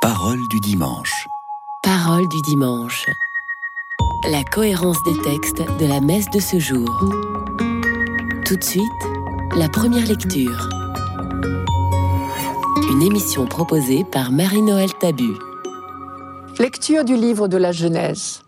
Parole du dimanche. Parole du dimanche. La cohérence des textes de la messe de ce jour. Tout de suite, la première lecture. Une émission proposée par Marie-Noël Tabu. Lecture du livre de la Genèse.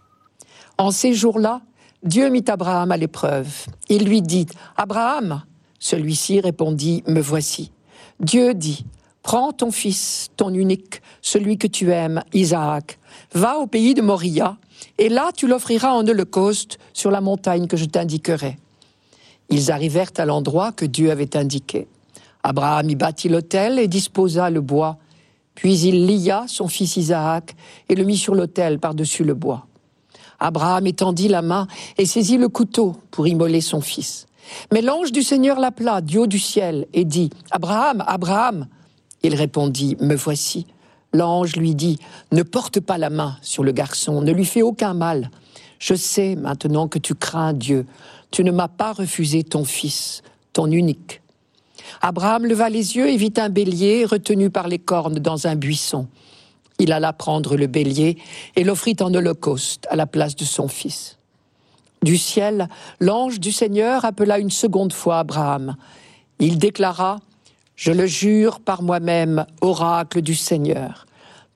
En ces jours-là, Dieu mit Abraham à l'épreuve. Il lui dit, Abraham, celui-ci répondit, Me voici. Dieu dit, Prends ton fils, ton unique, celui que tu aimes, Isaac, va au pays de Moria, et là tu l'offriras en holocauste sur la montagne que je t'indiquerai. Ils arrivèrent à l'endroit que Dieu avait indiqué. Abraham y bâtit l'autel et disposa le bois. Puis il lia son fils Isaac et le mit sur l'autel par-dessus le bois. Abraham étendit la main et saisit le couteau pour immoler son fils. Mais l'ange du Seigneur l'appela du haut du ciel et dit, Abraham, Abraham. Il répondit, Me voici. L'ange lui dit, Ne porte pas la main sur le garçon, ne lui fais aucun mal. Je sais maintenant que tu crains Dieu. Tu ne m'as pas refusé ton fils, ton unique. Abraham leva les yeux et vit un bélier retenu par les cornes dans un buisson. Il alla prendre le bélier et l'offrit en holocauste à la place de son fils. Du ciel, l'ange du Seigneur appela une seconde fois Abraham. Il déclara, Je le jure par moi-même, oracle du Seigneur,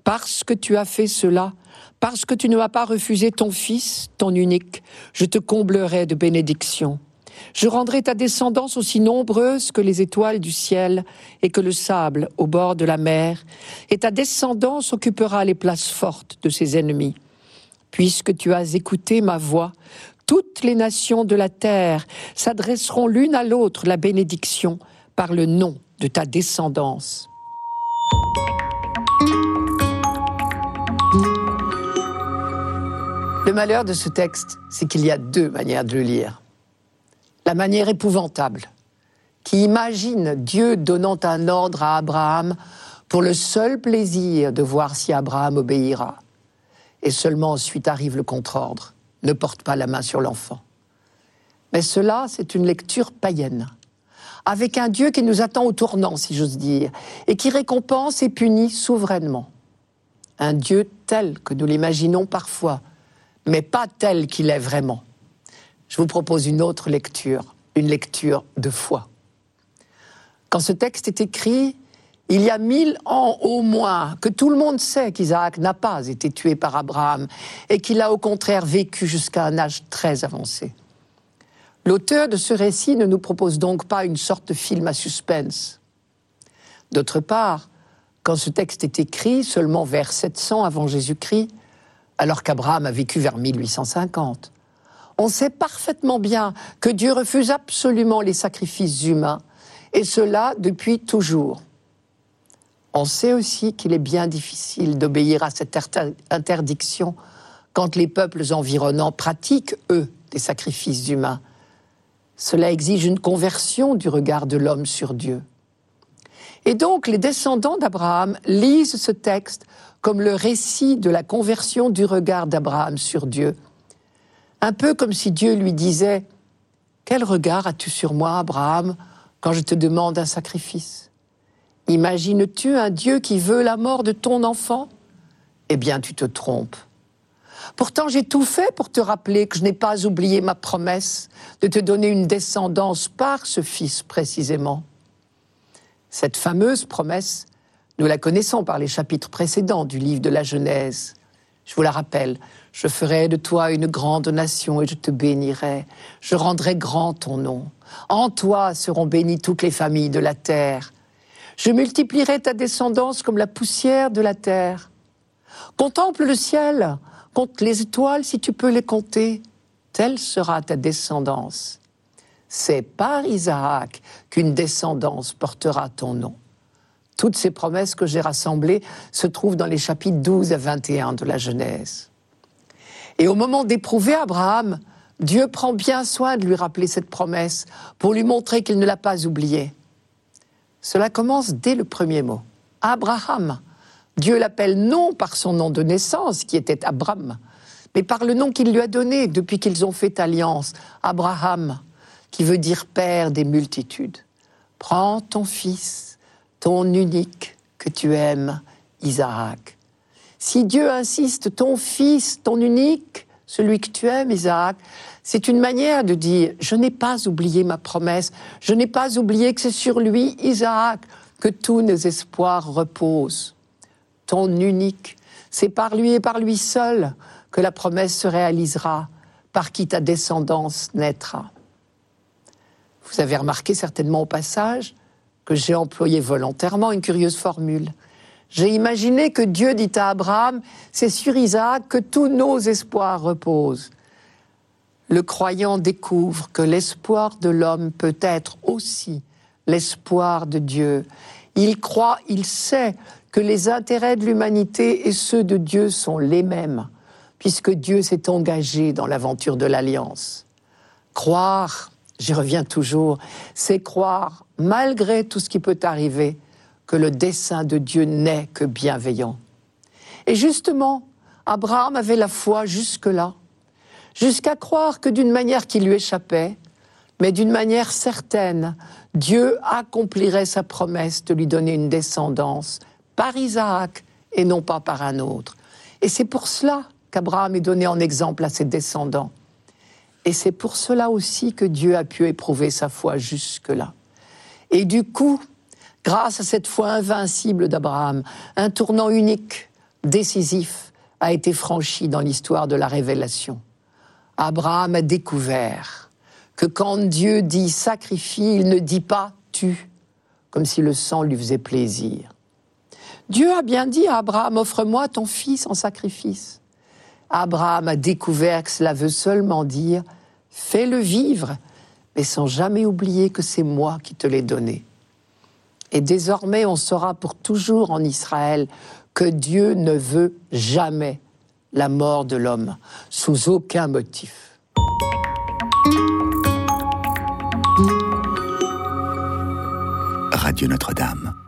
parce que tu as fait cela, parce que tu ne m'as pas refusé ton fils, ton unique, je te comblerai de bénédictions. Je rendrai ta descendance aussi nombreuse que les étoiles du ciel et que le sable au bord de la mer, et ta descendance occupera les places fortes de ses ennemis. Puisque tu as écouté ma voix, toutes les nations de la terre s'adresseront l'une à l'autre la bénédiction par le nom de ta descendance. Le malheur de ce texte, c'est qu'il y a deux manières de le lire. La manière épouvantable, qui imagine Dieu donnant un ordre à Abraham pour le seul plaisir de voir si Abraham obéira. Et seulement ensuite arrive le contre-ordre. Ne porte pas la main sur l'enfant. Mais cela, c'est une lecture païenne, avec un Dieu qui nous attend au tournant, si j'ose dire, et qui récompense et punit souverainement. Un Dieu tel que nous l'imaginons parfois, mais pas tel qu'il est vraiment. Je vous propose une autre lecture, une lecture de foi. Quand ce texte est écrit, il y a mille ans au moins que tout le monde sait qu'Isaac n'a pas été tué par Abraham et qu'il a au contraire vécu jusqu'à un âge très avancé. L'auteur de ce récit ne nous propose donc pas une sorte de film à suspense. D'autre part, quand ce texte est écrit seulement vers 700 avant Jésus-Christ, alors qu'Abraham a vécu vers 1850. On sait parfaitement bien que Dieu refuse absolument les sacrifices humains, et cela depuis toujours. On sait aussi qu'il est bien difficile d'obéir à cette interdiction quand les peuples environnants pratiquent, eux, des sacrifices humains. Cela exige une conversion du regard de l'homme sur Dieu. Et donc les descendants d'Abraham lisent ce texte comme le récit de la conversion du regard d'Abraham sur Dieu. Un peu comme si Dieu lui disait Quel regard as-tu sur moi, Abraham, quand je te demande un sacrifice? Imagines-tu un Dieu qui veut la mort de ton enfant? Eh bien, tu te trompes. Pourtant, j'ai tout fait pour te rappeler que je n'ai pas oublié ma promesse de te donner une descendance par ce fils précisément. Cette fameuse promesse, nous la connaissons par les chapitres précédents du livre de la Genèse. Je vous la rappelle, je ferai de toi une grande nation et je te bénirai. Je rendrai grand ton nom. En toi seront bénies toutes les familles de la terre. Je multiplierai ta descendance comme la poussière de la terre. Contemple le ciel, compte les étoiles si tu peux les compter. Telle sera ta descendance c'est par Isaac qu'une descendance portera ton nom. Toutes ces promesses que j'ai rassemblées se trouvent dans les chapitres 12 à 21 de la Genèse. Et au moment d'éprouver Abraham, Dieu prend bien soin de lui rappeler cette promesse pour lui montrer qu'il ne l'a pas oubliée. Cela commence dès le premier mot. Abraham. Dieu l'appelle non par son nom de naissance, qui était Abraham, mais par le nom qu'il lui a donné depuis qu'ils ont fait alliance, Abraham qui veut dire Père des multitudes. Prends ton fils, ton unique que tu aimes, Isaac. Si Dieu insiste, ton fils, ton unique, celui que tu aimes, Isaac, c'est une manière de dire, je n'ai pas oublié ma promesse, je n'ai pas oublié que c'est sur lui, Isaac, que tous nos espoirs reposent. Ton unique, c'est par lui et par lui seul que la promesse se réalisera, par qui ta descendance naîtra. Vous avez remarqué certainement au passage que j'ai employé volontairement une curieuse formule. J'ai imaginé que Dieu dit à Abraham, c'est sur Isaac que tous nos espoirs reposent. Le croyant découvre que l'espoir de l'homme peut être aussi l'espoir de Dieu. Il croit, il sait que les intérêts de l'humanité et ceux de Dieu sont les mêmes, puisque Dieu s'est engagé dans l'aventure de l'alliance. Croire, j'y reviens toujours, c'est croire, malgré tout ce qui peut arriver, que le dessein de Dieu n'est que bienveillant. Et justement, Abraham avait la foi jusque-là, jusqu'à croire que d'une manière qui lui échappait, mais d'une manière certaine, Dieu accomplirait sa promesse de lui donner une descendance par Isaac et non pas par un autre. Et c'est pour cela qu'Abraham est donné en exemple à ses descendants. Et c'est pour cela aussi que Dieu a pu éprouver sa foi jusque-là. Et du coup, grâce à cette foi invincible d'Abraham, un tournant unique, décisif, a été franchi dans l'histoire de la révélation. Abraham a découvert que quand Dieu dit sacrifie, il ne dit pas tue, comme si le sang lui faisait plaisir. Dieu a bien dit à Abraham, offre-moi ton fils en sacrifice. Abraham a découvert que cela veut seulement dire, fais-le vivre, mais sans jamais oublier que c'est moi qui te l'ai donné. Et désormais, on saura pour toujours en Israël que Dieu ne veut jamais la mort de l'homme, sous aucun motif. Radio Notre-Dame.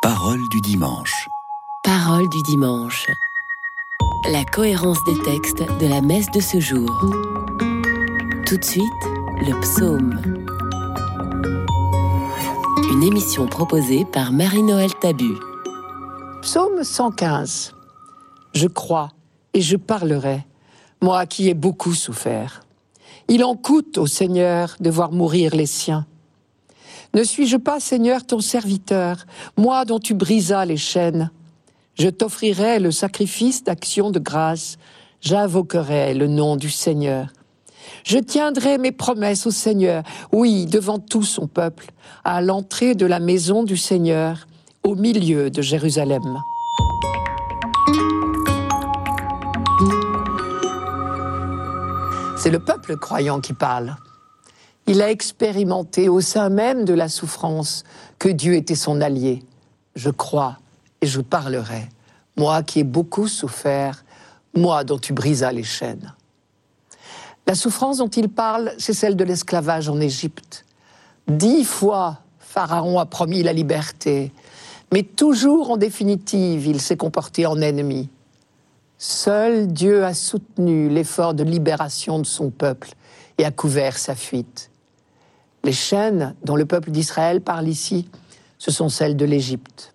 Parole du dimanche. Parole du dimanche. La cohérence des textes de la messe de ce jour. Tout de suite, le psaume. Une émission proposée par Marie-Noël Tabu. Psaume 115. Je crois et je parlerai, moi qui ai beaucoup souffert. Il en coûte au Seigneur de voir mourir les siens. Ne suis-je pas, Seigneur, ton serviteur, moi dont tu brisas les chaînes? Je t'offrirai le sacrifice d'action de grâce, j'invoquerai le nom du Seigneur. Je tiendrai mes promesses au Seigneur, oui, devant tout son peuple, à l'entrée de la maison du Seigneur, au milieu de Jérusalem. C'est le peuple croyant qui parle. Il a expérimenté au sein même de la souffrance que Dieu était son allié. Je crois et je parlerai, moi qui ai beaucoup souffert, moi dont tu brisas les chaînes. La souffrance dont il parle, c'est celle de l'esclavage en Égypte. Dix fois, Pharaon a promis la liberté, mais toujours en définitive, il s'est comporté en ennemi. Seul Dieu a soutenu l'effort de libération de son peuple et a couvert sa fuite. Les chaînes dont le peuple d'Israël parle ici, ce sont celles de l'Égypte.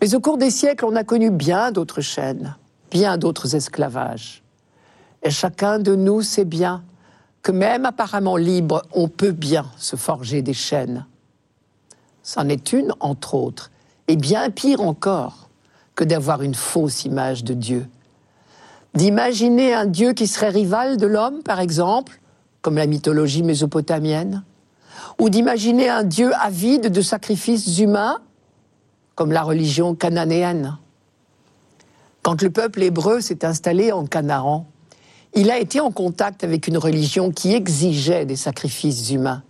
Mais au cours des siècles, on a connu bien d'autres chaînes, bien d'autres esclavages. Et chacun de nous sait bien que même apparemment libre, on peut bien se forger des chaînes. C'en est une, entre autres, et bien pire encore que d'avoir une fausse image de Dieu. D'imaginer un Dieu qui serait rival de l'homme, par exemple, comme la mythologie mésopotamienne, ou d'imaginer un Dieu avide de sacrifices humains, comme la religion cananéenne. Quand le peuple hébreu s'est installé en Canaan, il a été en contact avec une religion qui exigeait des sacrifices humains.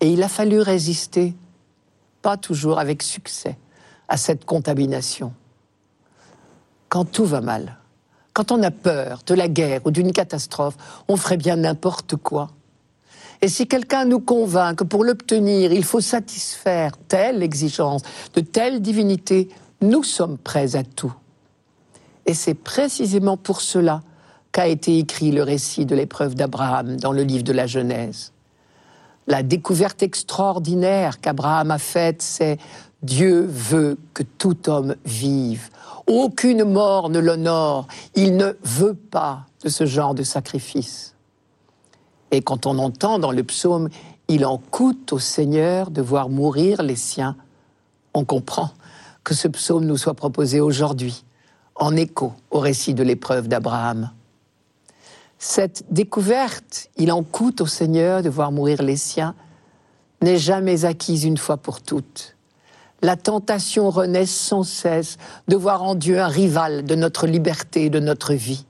Et il a fallu résister, pas toujours avec succès, à cette contamination quand tout va mal, quand on a peur de la guerre ou d'une catastrophe, on ferait bien n'importe quoi. Et si quelqu'un nous convainc que pour l'obtenir, il faut satisfaire telle exigence de telle divinité, nous sommes prêts à tout. Et c'est précisément pour cela qu'a été écrit le récit de l'épreuve d'Abraham dans le livre de la Genèse. La découverte extraordinaire qu'Abraham a faite, c'est Dieu veut que tout homme vive. Aucune mort ne l'honore. Il ne veut pas de ce genre de sacrifice. Et quand on entend dans le psaume Il en coûte au Seigneur de voir mourir les siens, on comprend que ce psaume nous soit proposé aujourd'hui, en écho au récit de l'épreuve d'Abraham. Cette découverte, il en coûte au Seigneur de voir mourir les siens, n'est jamais acquise une fois pour toutes. La tentation renaît sans cesse de voir en Dieu un rival de notre liberté, de notre vie.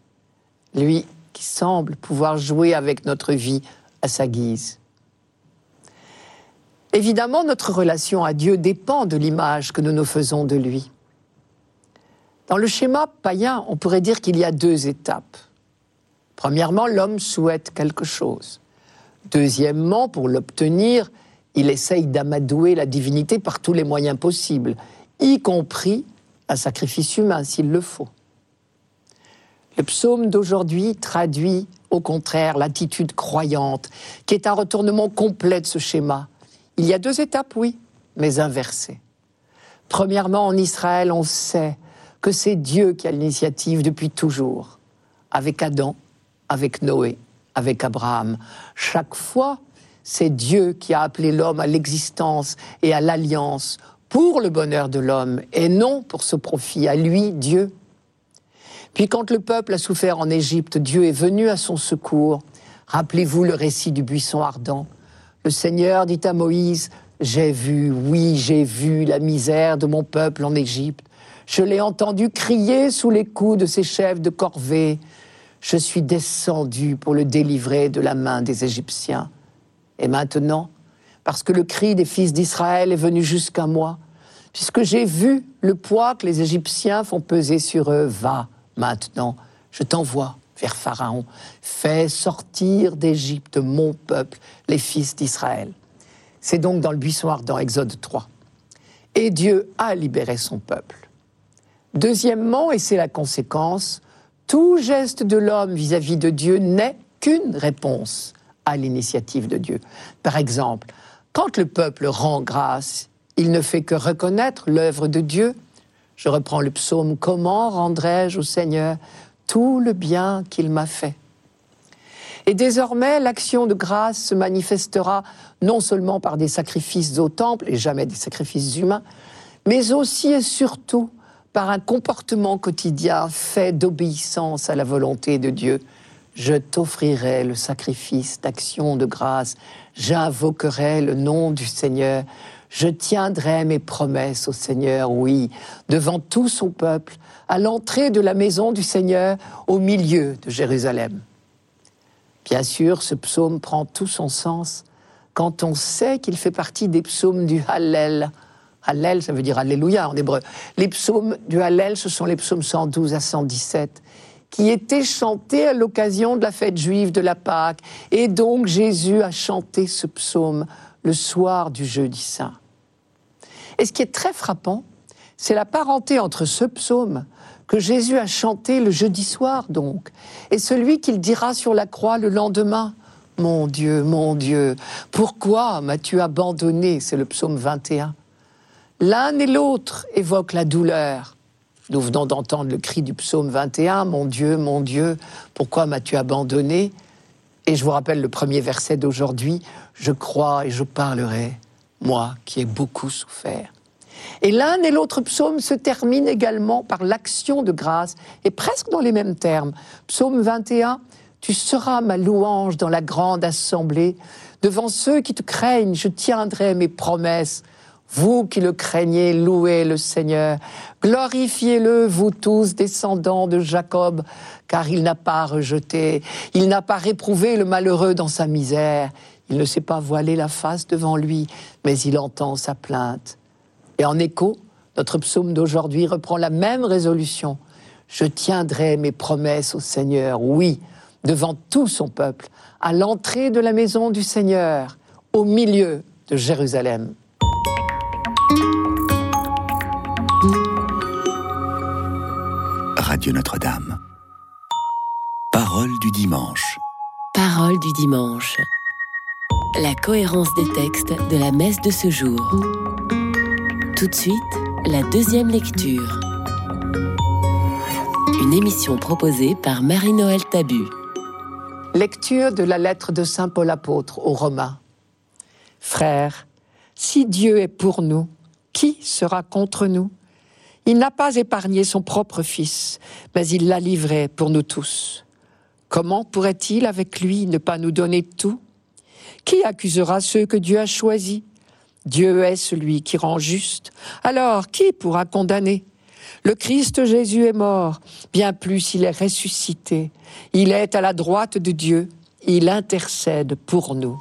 Lui qui semble pouvoir jouer avec notre vie à sa guise. Évidemment, notre relation à Dieu dépend de l'image que nous nous faisons de lui. Dans le schéma païen, on pourrait dire qu'il y a deux étapes. Premièrement, l'homme souhaite quelque chose. Deuxièmement, pour l'obtenir, il essaye d'amadouer la divinité par tous les moyens possibles, y compris un sacrifice humain s'il le faut. Le psaume d'aujourd'hui traduit au contraire l'attitude croyante, qui est un retournement complet de ce schéma. Il y a deux étapes, oui, mais inversées. Premièrement, en Israël, on sait que c'est Dieu qui a l'initiative depuis toujours, avec Adam, avec Noé, avec Abraham. Chaque fois, c'est Dieu qui a appelé l'homme à l'existence et à l'alliance pour le bonheur de l'homme et non pour ce profit, à lui, Dieu. Puis quand le peuple a souffert en Égypte, Dieu est venu à son secours. Rappelez-vous le récit du buisson ardent. Le Seigneur dit à Moïse, J'ai vu, oui, j'ai vu la misère de mon peuple en Égypte. Je l'ai entendu crier sous les coups de ses chefs de corvée je suis descendu pour le délivrer de la main des Égyptiens. Et maintenant, parce que le cri des fils d'Israël est venu jusqu'à moi, puisque j'ai vu le poids que les Égyptiens font peser sur eux, va maintenant, je t'envoie vers Pharaon, fais sortir d'Égypte mon peuple, les fils d'Israël. C'est donc dans le buisson ardent, Exode 3. Et Dieu a libéré son peuple. Deuxièmement, et c'est la conséquence, tout geste de l'homme vis-à-vis de Dieu n'est qu'une réponse à l'initiative de Dieu. Par exemple, quand le peuple rend grâce, il ne fait que reconnaître l'œuvre de Dieu. Je reprends le psaume, Comment rendrai-je au Seigneur tout le bien qu'il m'a fait? Et désormais, l'action de grâce se manifestera non seulement par des sacrifices au temple, et jamais des sacrifices humains, mais aussi et surtout par un comportement quotidien fait d'obéissance à la volonté de Dieu. Je t'offrirai le sacrifice d'action de grâce, j'invoquerai le nom du Seigneur, je tiendrai mes promesses au Seigneur, oui, devant tout son peuple, à l'entrée de la maison du Seigneur, au milieu de Jérusalem. Bien sûr, ce psaume prend tout son sens quand on sait qu'il fait partie des psaumes du Hallel, Hallel, ça veut dire Alléluia en hébreu. Les psaumes du Hallel, ce sont les psaumes 112 à 117 qui étaient chantés à l'occasion de la fête juive de la Pâque. Et donc Jésus a chanté ce psaume le soir du jeudi saint. Et ce qui est très frappant, c'est la parenté entre ce psaume que Jésus a chanté le jeudi soir donc, et celui qu'il dira sur la croix le lendemain. Mon Dieu, mon Dieu, pourquoi m'as-tu abandonné? C'est le psaume 21. L'un et l'autre évoquent la douleur. Nous venons d'entendre le cri du psaume 21, Mon Dieu, mon Dieu, pourquoi m'as-tu abandonné? Et je vous rappelle le premier verset d'aujourd'hui, Je crois et je parlerai, moi qui ai beaucoup souffert. Et l'un et l'autre psaume se terminent également par l'action de grâce, et presque dans les mêmes termes. Psaume 21, Tu seras ma louange dans la grande assemblée. Devant ceux qui te craignent, je tiendrai mes promesses. Vous qui le craignez, louez le Seigneur. Glorifiez-le, vous tous, descendants de Jacob, car il n'a pas rejeté, il n'a pas réprouvé le malheureux dans sa misère. Il ne s'est pas voilé la face devant lui, mais il entend sa plainte. Et en écho, notre psaume d'aujourd'hui reprend la même résolution. Je tiendrai mes promesses au Seigneur, oui, devant tout son peuple, à l'entrée de la maison du Seigneur, au milieu de Jérusalem. Radio Notre-Dame. Parole du dimanche. Parole du dimanche. La cohérence des textes de la messe de ce jour. Tout de suite, la deuxième lecture. Une émission proposée par Marie-Noël Tabu. Lecture de la lettre de Saint Paul apôtre aux Romains. Frères, si Dieu est pour nous, qui sera contre nous? Il n'a pas épargné son propre Fils, mais il l'a livré pour nous tous. Comment pourrait-il avec lui ne pas nous donner tout? Qui accusera ceux que Dieu a choisis? Dieu est celui qui rend juste. Alors, qui pourra condamner? Le Christ Jésus est mort, bien plus il est ressuscité. Il est à la droite de Dieu, il intercède pour nous.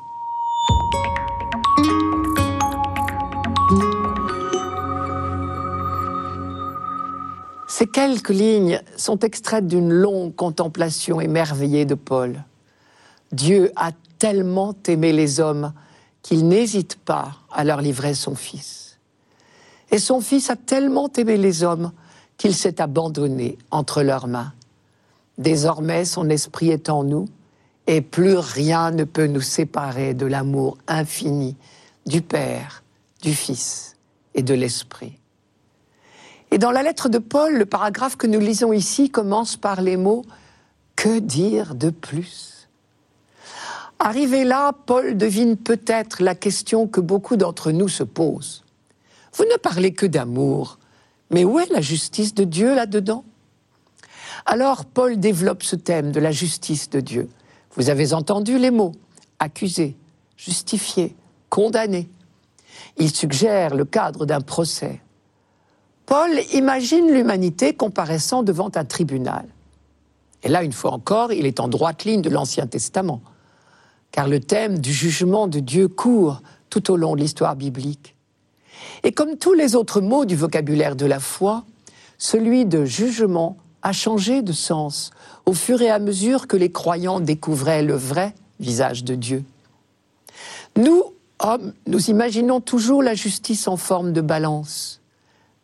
Ces quelques lignes sont extraites d'une longue contemplation émerveillée de Paul. Dieu a tellement aimé les hommes qu'il n'hésite pas à leur livrer son Fils. Et son Fils a tellement aimé les hommes qu'il s'est abandonné entre leurs mains. Désormais, son esprit est en nous, et plus rien ne peut nous séparer de l'amour infini du Père, du Fils et de l'Esprit. Et dans la lettre de Paul, le paragraphe que nous lisons ici commence par les mots Que dire de plus? Arrivé là, Paul devine peut-être la question que beaucoup d'entre nous se posent. Vous ne parlez que d'amour, mais où est la justice de Dieu là-dedans? Alors Paul développe ce thème de la justice de Dieu. Vous avez entendu les mots accuser, justifier, condamner. Il suggère le cadre d'un procès. Paul imagine l'humanité comparaissant devant un tribunal. Et là, une fois encore, il est en droite ligne de l'Ancien Testament car le thème du jugement de Dieu court tout au long de l'histoire biblique. Et comme tous les autres mots du vocabulaire de la foi, celui de jugement a changé de sens au fur et à mesure que les croyants découvraient le vrai visage de Dieu. Nous, hommes, nous imaginons toujours la justice en forme de balance,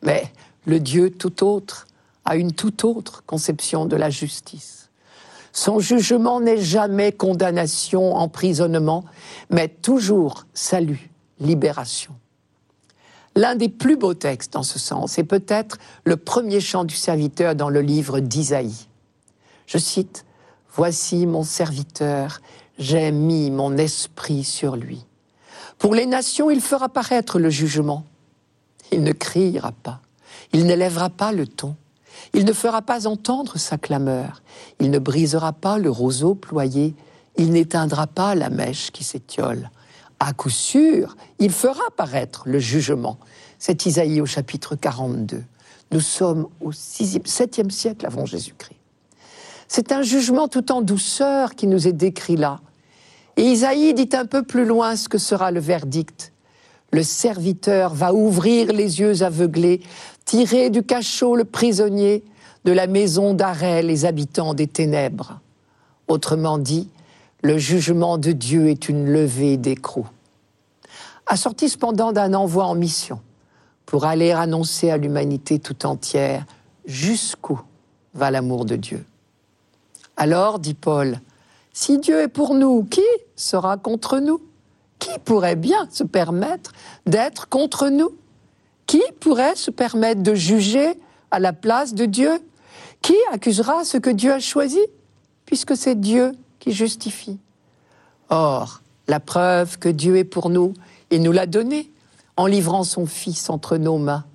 mais le Dieu tout autre a une toute autre conception de la justice. Son jugement n'est jamais condamnation, emprisonnement, mais toujours salut, libération. L'un des plus beaux textes dans ce sens est peut-être le premier chant du serviteur dans le livre d'Isaïe. Je cite Voici mon serviteur, j'ai mis mon esprit sur lui. Pour les nations, il fera paraître le jugement. Il ne criera pas, il n'élèvera pas le ton. Il ne fera pas entendre sa clameur, il ne brisera pas le roseau ployé, il n'éteindra pas la mèche qui s'étiole. À coup sûr, il fera paraître le jugement. C'est Isaïe au chapitre 42. Nous sommes au 6e, 7e siècle avant Jésus-Christ. C'est un jugement tout en douceur qui nous est décrit là. Et Isaïe dit un peu plus loin ce que sera le verdict. Le serviteur va ouvrir les yeux aveuglés tirer du cachot le prisonnier, de la maison d'arrêt les habitants des ténèbres. Autrement dit, le jugement de Dieu est une levée d'écrou. Assorti cependant d'un envoi en mission pour aller annoncer à l'humanité tout entière jusqu'où va l'amour de Dieu. Alors, dit Paul, si Dieu est pour nous, qui sera contre nous? Qui pourrait bien se permettre d'être contre nous? Qui pourrait se permettre de juger à la place de Dieu? Qui accusera ce que Dieu a choisi Puisque c'est Dieu qui justifie? Or, la preuve que Dieu est pour nous, il nous l'a donnée en livrant son Fils entre nos mains.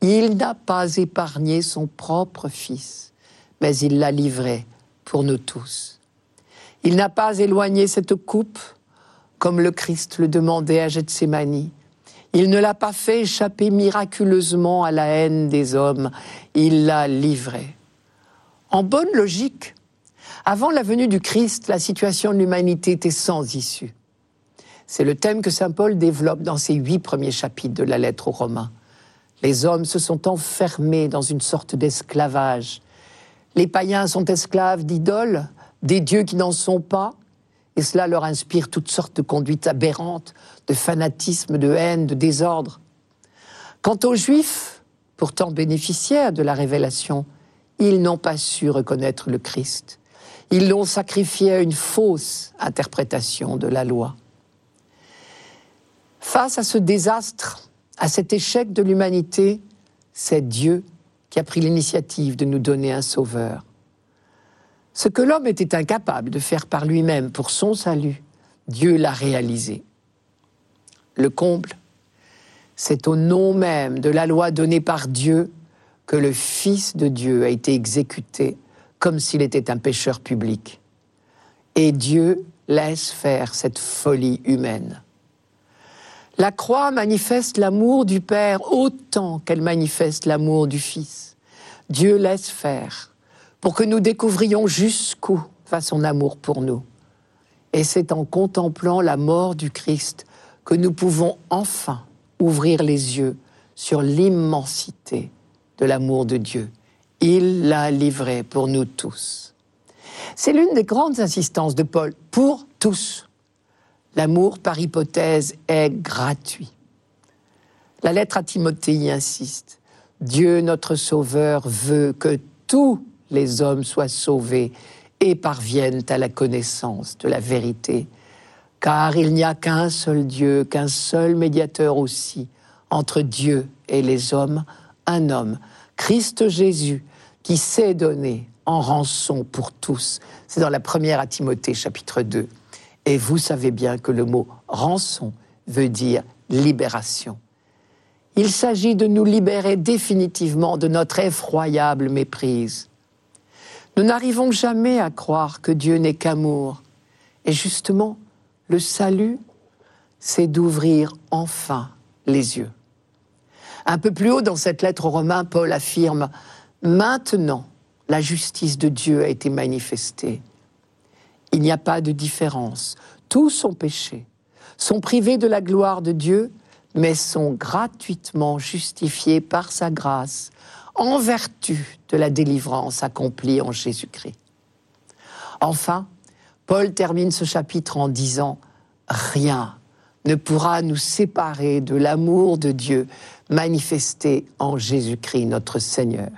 Il n'a pas épargné son propre Fils, mais il l'a livré pour nous tous. Il n'a pas éloigné cette coupe, comme le Christ le demandait à Gethsemane. Il ne l'a pas fait échapper miraculeusement à la haine des hommes, il l'a livré. En bonne logique, avant la venue du Christ, la situation de l'humanité était sans issue. C'est le thème que Saint Paul développe dans ses huit premiers chapitres de la lettre aux Romains. Les hommes se sont enfermés dans une sorte d'esclavage. Les païens sont esclaves d'idoles, des dieux qui n'en sont pas, et cela leur inspire toutes sortes de conduites aberrantes, de fanatisme, de haine, de désordre. Quant aux Juifs, pourtant bénéficiaires de la révélation, ils n'ont pas su reconnaître le Christ. Ils l'ont sacrifié à une fausse interprétation de la loi. Face à ce désastre, À cet échec de l'humanité, c'est Dieu qui a pris l'initiative de nous donner un sauveur. Ce que l'homme était incapable de faire par lui-même pour son salut, Dieu l'a réalisé. Le comble, c'est au nom même de la loi donnée par Dieu que le Fils de Dieu a été exécuté comme s'il était un pécheur public. Et Dieu laisse faire cette folie humaine. La croix manifeste l'amour du Père autant qu'elle manifeste l'amour du Fils. Dieu laisse faire pour que nous découvrions jusqu'où va son amour pour nous. Et c'est en contemplant la mort du Christ que nous pouvons enfin ouvrir les yeux sur l'immensité de l'amour de Dieu. Il l'a livré pour nous tous. C'est l'une des grandes insistances de Paul, pour tous. L'amour, par hypothèse, est gratuit. La lettre à Timothée y insiste. Dieu, notre Sauveur, veut que tous les hommes soient sauvés et parviennent à la connaissance de la vérité car il n'y a qu'un seul Dieu, qu'un seul médiateur aussi entre Dieu et les hommes, un homme, Christ Jésus, qui s'est donné en rançon pour tous. C'est dans la première à Timothée chapitre 2. Et vous savez bien que le mot rançon veut dire libération. Il s'agit de nous libérer définitivement de notre effroyable méprise. Nous n'arrivons jamais à croire que Dieu n'est qu'amour. Et justement, le salut, c'est d'ouvrir enfin les yeux. Un peu plus haut dans cette lettre aux Romains, Paul affirme Maintenant, la justice de Dieu a été manifestée. Il n'y a pas de différence. Tous sont péchés, sont privés de la gloire de Dieu, mais sont gratuitement justifiés par sa grâce en vertu de la délivrance accomplie en Jésus-Christ. Enfin, Paul termine ce chapitre en disant Rien ne pourra nous séparer de l'amour de Dieu manifesté en Jésus-Christ notre Seigneur.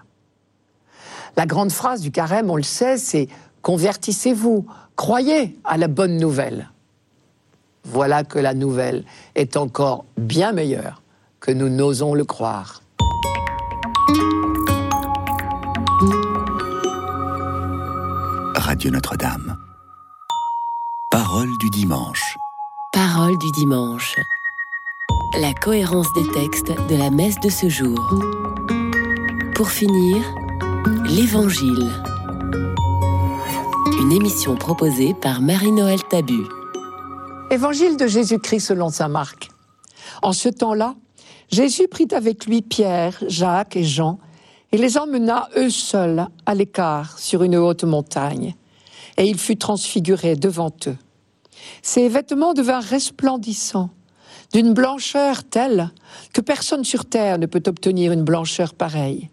La grande phrase du carême, on le sait, c'est Convertissez-vous, croyez à la bonne nouvelle. Voilà que la nouvelle est encore bien meilleure que nous n'osons le croire. Radio Notre-Dame. Parole du dimanche. Parole du dimanche. La cohérence des textes de la messe de ce jour. Pour finir, l'Évangile. Une émission proposée par Marie-Noël Tabu. Évangile de Jésus-Christ selon saint Marc. En ce temps-là, Jésus prit avec lui Pierre, Jacques et Jean et les emmena eux seuls à l'écart sur une haute montagne. Et il fut transfiguré devant eux. Ses vêtements devinrent resplendissants, d'une blancheur telle que personne sur terre ne peut obtenir une blancheur pareille.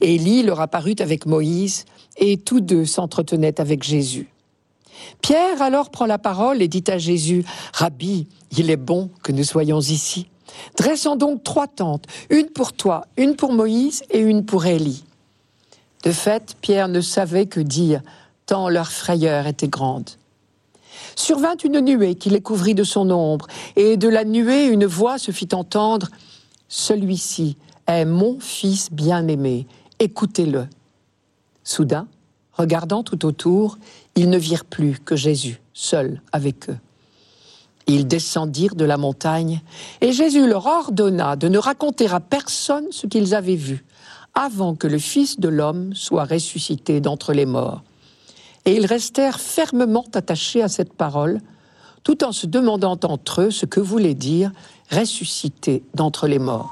Élie leur apparut avec Moïse, et tous deux s'entretenaient avec Jésus. Pierre alors prend la parole et dit à Jésus, Rabbi, il est bon que nous soyons ici. Dressons donc trois tentes, une pour toi, une pour Moïse et une pour Élie. De fait, Pierre ne savait que dire, tant leur frayeur était grande. Survint une nuée qui les couvrit de son ombre, et de la nuée une voix se fit entendre. Celui-ci est mon fils bien-aimé, écoutez-le. Soudain, regardant tout autour, ils ne virent plus que Jésus, seul avec eux. Ils descendirent de la montagne, et Jésus leur ordonna de ne raconter à personne ce qu'ils avaient vu, avant que le Fils de l'homme soit ressuscité d'entre les morts et ils restèrent fermement attachés à cette parole, tout en se demandant entre eux ce que voulait dire ressusciter d'entre les morts.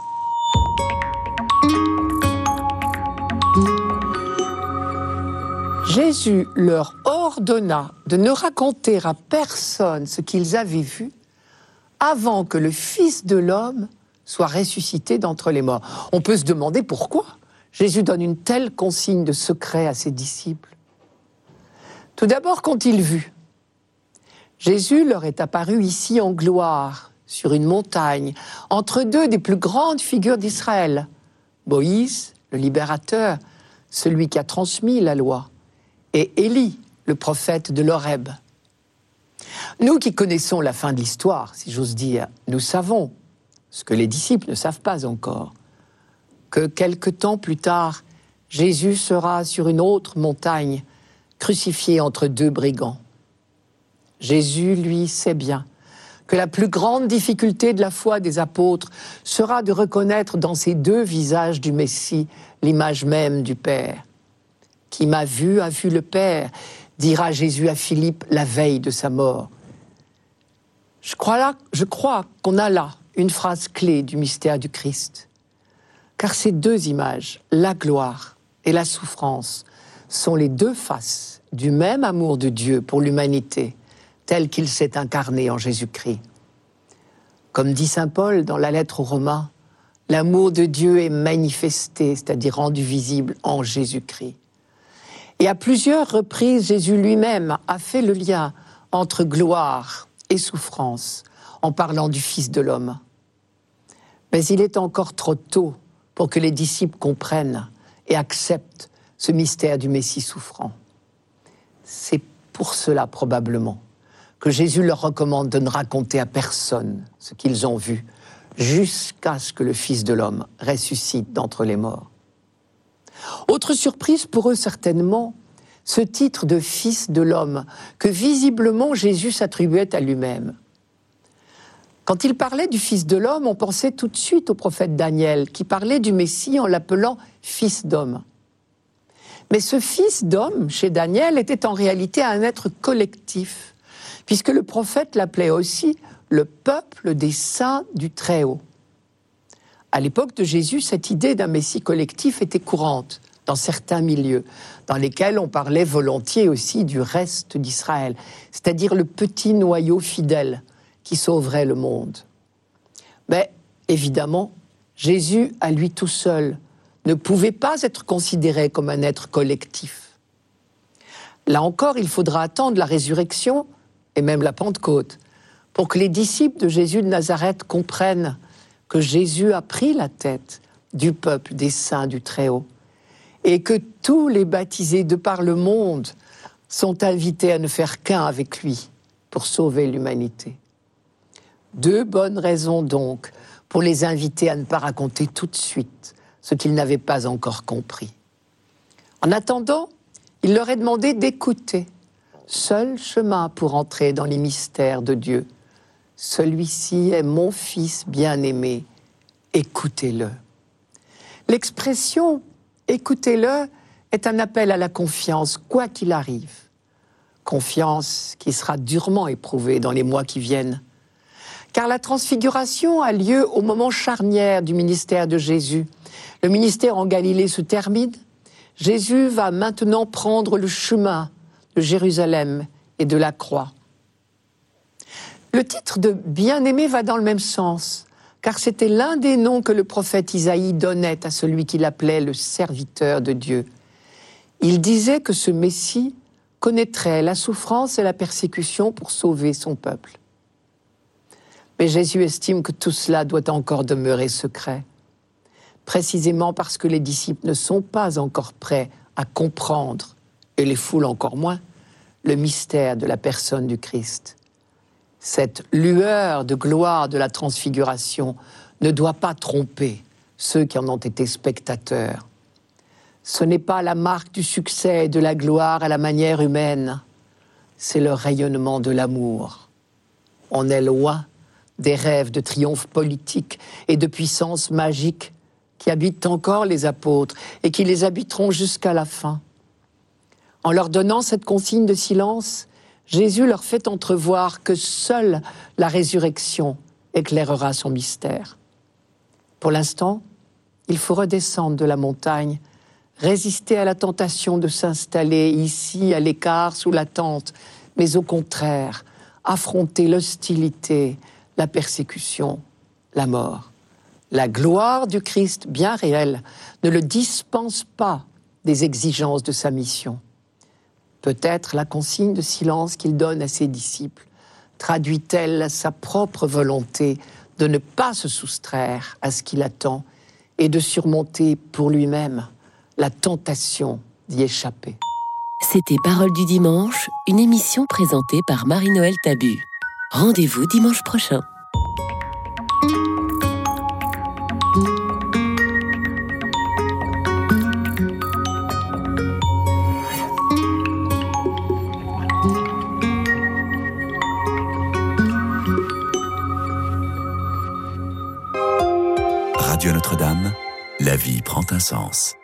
Jésus leur ordonna de ne raconter à personne ce qu'ils avaient vu avant que le Fils de l'homme soit ressuscité d'entre les morts. On peut se demander pourquoi Jésus donne une telle consigne de secret à ses disciples. Tout d'abord, qu'ont-ils vu Jésus leur est apparu ici en gloire, sur une montagne, entre deux des plus grandes figures d'Israël. Moïse, le libérateur, celui qui a transmis la loi, et Élie, le prophète de l'Horeb. Nous qui connaissons la fin de l'histoire, si j'ose dire, nous savons ce que les disciples ne savent pas encore, que quelque temps plus tard, Jésus sera sur une autre montagne, crucifié entre deux brigands. Jésus, lui, sait bien que la plus grande difficulté de la foi des apôtres sera de reconnaître dans ces deux visages du Messie l'image même du Père. Qui m'a vu a vu le Père, dira Jésus à Philippe la veille de sa mort. Je crois, là, je crois qu'on a là une phrase clé du mystère du Christ. Car ces deux images, la gloire et la souffrance, sont les deux faces du même amour de Dieu pour l'humanité, tel qu'il s'est incarné en Jésus-Christ. Comme dit Saint Paul dans la lettre aux Romains, l'amour de Dieu est manifesté, c'est-à-dire rendu visible en Jésus-Christ. Et à plusieurs reprises, Jésus lui-même a fait le lien entre gloire et souffrance en parlant du Fils de l'homme. Mais il est encore trop tôt pour que les disciples comprennent et acceptent ce mystère du Messie souffrant. C'est pour cela probablement que Jésus leur recommande de ne raconter à personne ce qu'ils ont vu jusqu'à ce que le Fils de l'homme ressuscite d'entre les morts. Autre surprise pour eux certainement, ce titre de Fils de l'homme que visiblement Jésus s'attribuait à lui-même. Quand il parlait du Fils de l'homme, on pensait tout de suite au prophète Daniel, qui parlait du Messie en l'appelant Fils d'homme. Mais ce Fils d'homme, chez Daniel, était en réalité un être collectif, puisque le prophète l'appelait aussi le peuple des saints du Très-Haut. À l'époque de Jésus, cette idée d'un Messie collectif était courante dans certains milieux, dans lesquels on parlait volontiers aussi du reste d'Israël, c'est-à-dire le petit noyau fidèle qui sauverait le monde. Mais évidemment, Jésus, à lui tout seul, ne pouvait pas être considéré comme un être collectif. Là encore, il faudra attendre la résurrection et même la Pentecôte pour que les disciples de Jésus de Nazareth comprennent que Jésus a pris la tête du peuple des saints du Très-Haut et que tous les baptisés de par le monde sont invités à ne faire qu'un avec lui pour sauver l'humanité. Deux bonnes raisons donc pour les inviter à ne pas raconter tout de suite ce qu'ils n'avaient pas encore compris. En attendant, il leur est demandé d'écouter. Seul chemin pour entrer dans les mystères de Dieu. Celui-ci est mon Fils bien-aimé, écoutez-le. L'expression écoutez-le est un appel à la confiance, quoi qu'il arrive. Confiance qui sera durement éprouvée dans les mois qui viennent car la transfiguration a lieu au moment charnière du ministère de Jésus. Le ministère en Galilée se termine. Jésus va maintenant prendre le chemin de Jérusalem et de la croix. Le titre de bien-aimé va dans le même sens, car c'était l'un des noms que le prophète Isaïe donnait à celui qu'il appelait le serviteur de Dieu. Il disait que ce Messie connaîtrait la souffrance et la persécution pour sauver son peuple. Mais Jésus estime que tout cela doit encore demeurer secret, précisément parce que les disciples ne sont pas encore prêts à comprendre, et les foules encore moins, le mystère de la personne du Christ. Cette lueur de gloire de la transfiguration ne doit pas tromper ceux qui en ont été spectateurs. Ce n'est pas la marque du succès et de la gloire à la manière humaine, c'est le rayonnement de l'amour. On est loin des rêves de triomphe politique et de puissance magique qui habitent encore les apôtres et qui les habiteront jusqu'à la fin. En leur donnant cette consigne de silence, Jésus leur fait entrevoir que seule la résurrection éclairera son mystère. Pour l'instant, il faut redescendre de la montagne, résister à la tentation de s'installer ici à l'écart sous la tente, mais au contraire, affronter l'hostilité, la persécution, la mort. La gloire du Christ, bien réelle, ne le dispense pas des exigences de sa mission. Peut-être la consigne de silence qu'il donne à ses disciples traduit-elle sa propre volonté de ne pas se soustraire à ce qu'il attend et de surmonter pour lui-même la tentation d'y échapper. C'était Parole du dimanche, une émission présentée par Marie-Noël Tabu. Rendez-vous dimanche prochain. La vie prend un sens.